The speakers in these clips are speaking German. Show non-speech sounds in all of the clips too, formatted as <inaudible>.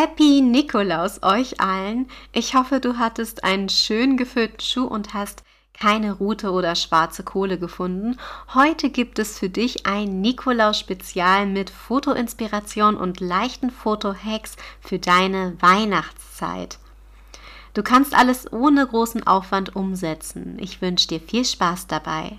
Happy Nikolaus euch allen. Ich hoffe, du hattest einen schön gefüllten Schuh und hast keine Rute oder schwarze Kohle gefunden. Heute gibt es für dich ein Nikolaus-Spezial mit Fotoinspiration und leichten Foto-Hacks für deine Weihnachtszeit. Du kannst alles ohne großen Aufwand umsetzen. Ich wünsche dir viel Spaß dabei.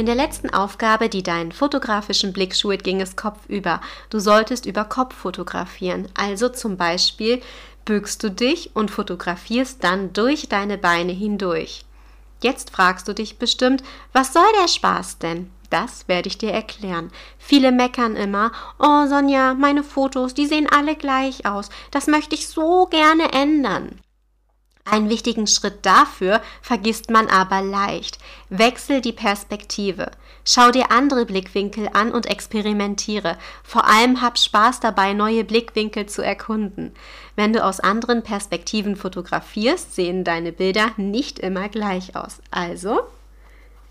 In der letzten Aufgabe, die deinen fotografischen Blick schult, ging es kopfüber. Du solltest über Kopf fotografieren. Also zum Beispiel bückst du dich und fotografierst dann durch deine Beine hindurch. Jetzt fragst du dich bestimmt, was soll der Spaß denn? Das werde ich dir erklären. Viele meckern immer, oh Sonja, meine Fotos, die sehen alle gleich aus. Das möchte ich so gerne ändern. Einen wichtigen Schritt dafür vergisst man aber leicht. Wechsel die Perspektive. Schau dir andere Blickwinkel an und experimentiere. Vor allem hab Spaß dabei, neue Blickwinkel zu erkunden. Wenn du aus anderen Perspektiven fotografierst, sehen deine Bilder nicht immer gleich aus. Also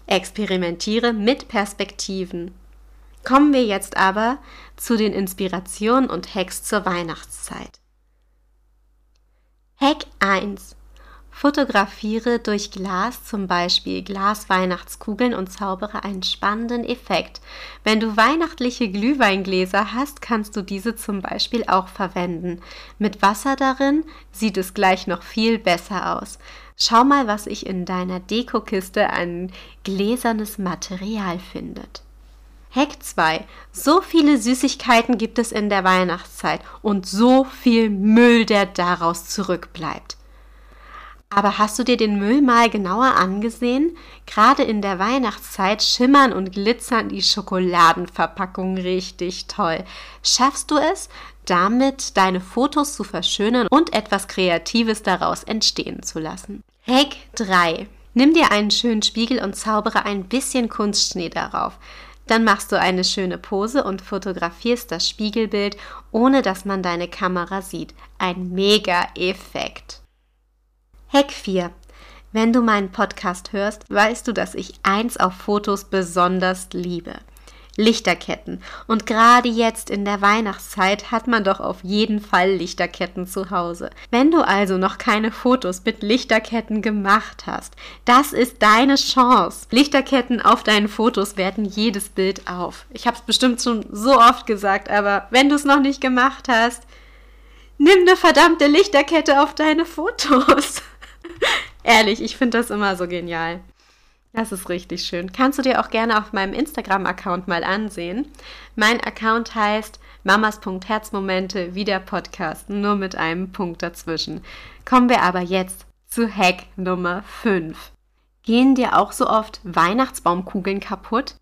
experimentiere mit Perspektiven. Kommen wir jetzt aber zu den Inspirationen und Hacks zur Weihnachtszeit. Hack 1. Fotografiere durch Glas, zum Beispiel Glasweihnachtskugeln und zaubere einen spannenden Effekt. Wenn du weihnachtliche Glühweingläser hast, kannst du diese zum Beispiel auch verwenden. Mit Wasser darin sieht es gleich noch viel besser aus. Schau mal, was ich in deiner Dekokiste an gläsernes Material findet. Hack 2. So viele Süßigkeiten gibt es in der Weihnachtszeit und so viel Müll, der daraus zurückbleibt. Aber hast du dir den Müll mal genauer angesehen? Gerade in der Weihnachtszeit schimmern und glitzern die Schokoladenverpackungen richtig toll. Schaffst du es, damit deine Fotos zu verschönern und etwas Kreatives daraus entstehen zu lassen? Hack 3. Nimm dir einen schönen Spiegel und zaubere ein bisschen Kunstschnee darauf. Dann machst du eine schöne Pose und fotografierst das Spiegelbild, ohne dass man deine Kamera sieht. Ein Mega-Effekt. Hack 4. Wenn du meinen Podcast hörst, weißt du, dass ich eins auf Fotos besonders liebe. Lichterketten. Und gerade jetzt in der Weihnachtszeit hat man doch auf jeden Fall Lichterketten zu Hause. Wenn du also noch keine Fotos mit Lichterketten gemacht hast, das ist deine Chance. Lichterketten auf deinen Fotos werten jedes Bild auf. Ich habe es bestimmt schon so oft gesagt, aber wenn du es noch nicht gemacht hast, nimm eine verdammte Lichterkette auf deine Fotos. <laughs> Ehrlich, ich finde das immer so genial. Das ist richtig schön. Kannst du dir auch gerne auf meinem Instagram-Account mal ansehen. Mein Account heißt mamas.herzmomente wie der Podcast, nur mit einem Punkt dazwischen. Kommen wir aber jetzt zu Hack Nummer 5. Gehen dir auch so oft Weihnachtsbaumkugeln kaputt?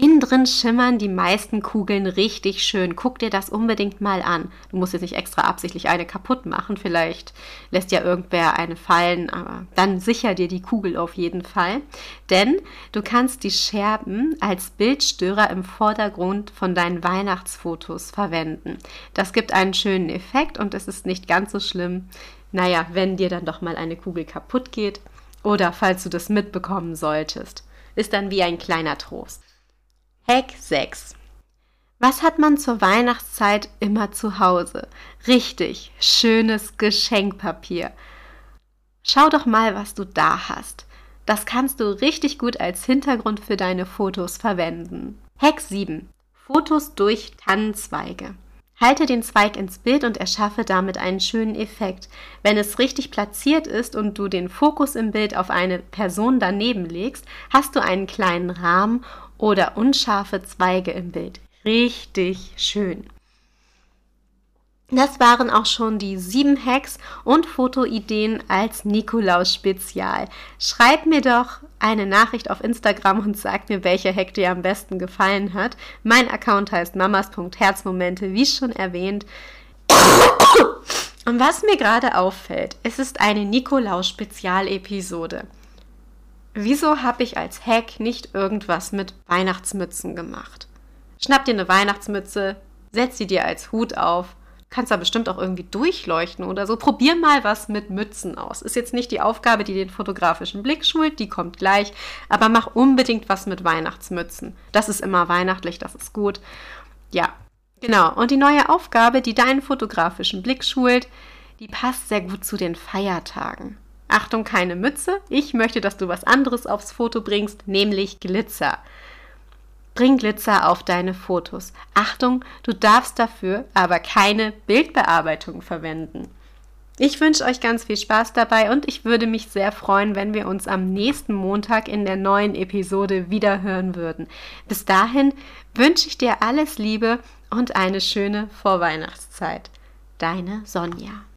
Innen drin schimmern die meisten Kugeln richtig schön. Guck dir das unbedingt mal an. Du musst jetzt nicht extra absichtlich eine kaputt machen. Vielleicht lässt ja irgendwer eine fallen, aber dann sicher dir die Kugel auf jeden Fall. Denn du kannst die Scherben als Bildstörer im Vordergrund von deinen Weihnachtsfotos verwenden. Das gibt einen schönen Effekt und es ist nicht ganz so schlimm, naja, wenn dir dann doch mal eine Kugel kaputt geht oder falls du das mitbekommen solltest. Ist dann wie ein kleiner Trost. Hack 6. Was hat man zur Weihnachtszeit immer zu Hause? Richtig, schönes Geschenkpapier. Schau doch mal, was du da hast. Das kannst du richtig gut als Hintergrund für deine Fotos verwenden. Hack 7. Fotos durch Tannenzweige. Halte den Zweig ins Bild und erschaffe damit einen schönen Effekt. Wenn es richtig platziert ist und du den Fokus im Bild auf eine Person daneben legst, hast du einen kleinen Rahmen oder unscharfe Zweige im Bild. Richtig schön. Das waren auch schon die sieben Hacks und Fotoideen als Nikolaus-Spezial. Schreib mir doch eine Nachricht auf Instagram und sag mir, welcher Hack dir am besten gefallen hat. Mein Account heißt mamas.herzmomente, wie schon erwähnt. Und was mir gerade auffällt, es ist eine Nikolaus-Spezialepisode. Wieso habe ich als Hack nicht irgendwas mit Weihnachtsmützen gemacht? Schnapp dir eine Weihnachtsmütze, setz sie dir als Hut auf kannst da bestimmt auch irgendwie durchleuchten oder so. Probier mal was mit Mützen aus. Ist jetzt nicht die Aufgabe, die den fotografischen Blick schult, die kommt gleich, aber mach unbedingt was mit Weihnachtsmützen. Das ist immer weihnachtlich, das ist gut. Ja, genau. Und die neue Aufgabe, die deinen fotografischen Blick schult, die passt sehr gut zu den Feiertagen. Achtung, keine Mütze. Ich möchte, dass du was anderes aufs Foto bringst, nämlich Glitzer. Bring Glitzer auf deine Fotos. Achtung, du darfst dafür aber keine Bildbearbeitung verwenden. Ich wünsche euch ganz viel Spaß dabei und ich würde mich sehr freuen, wenn wir uns am nächsten Montag in der neuen Episode wieder hören würden. Bis dahin wünsche ich dir alles Liebe und eine schöne Vorweihnachtszeit. Deine Sonja.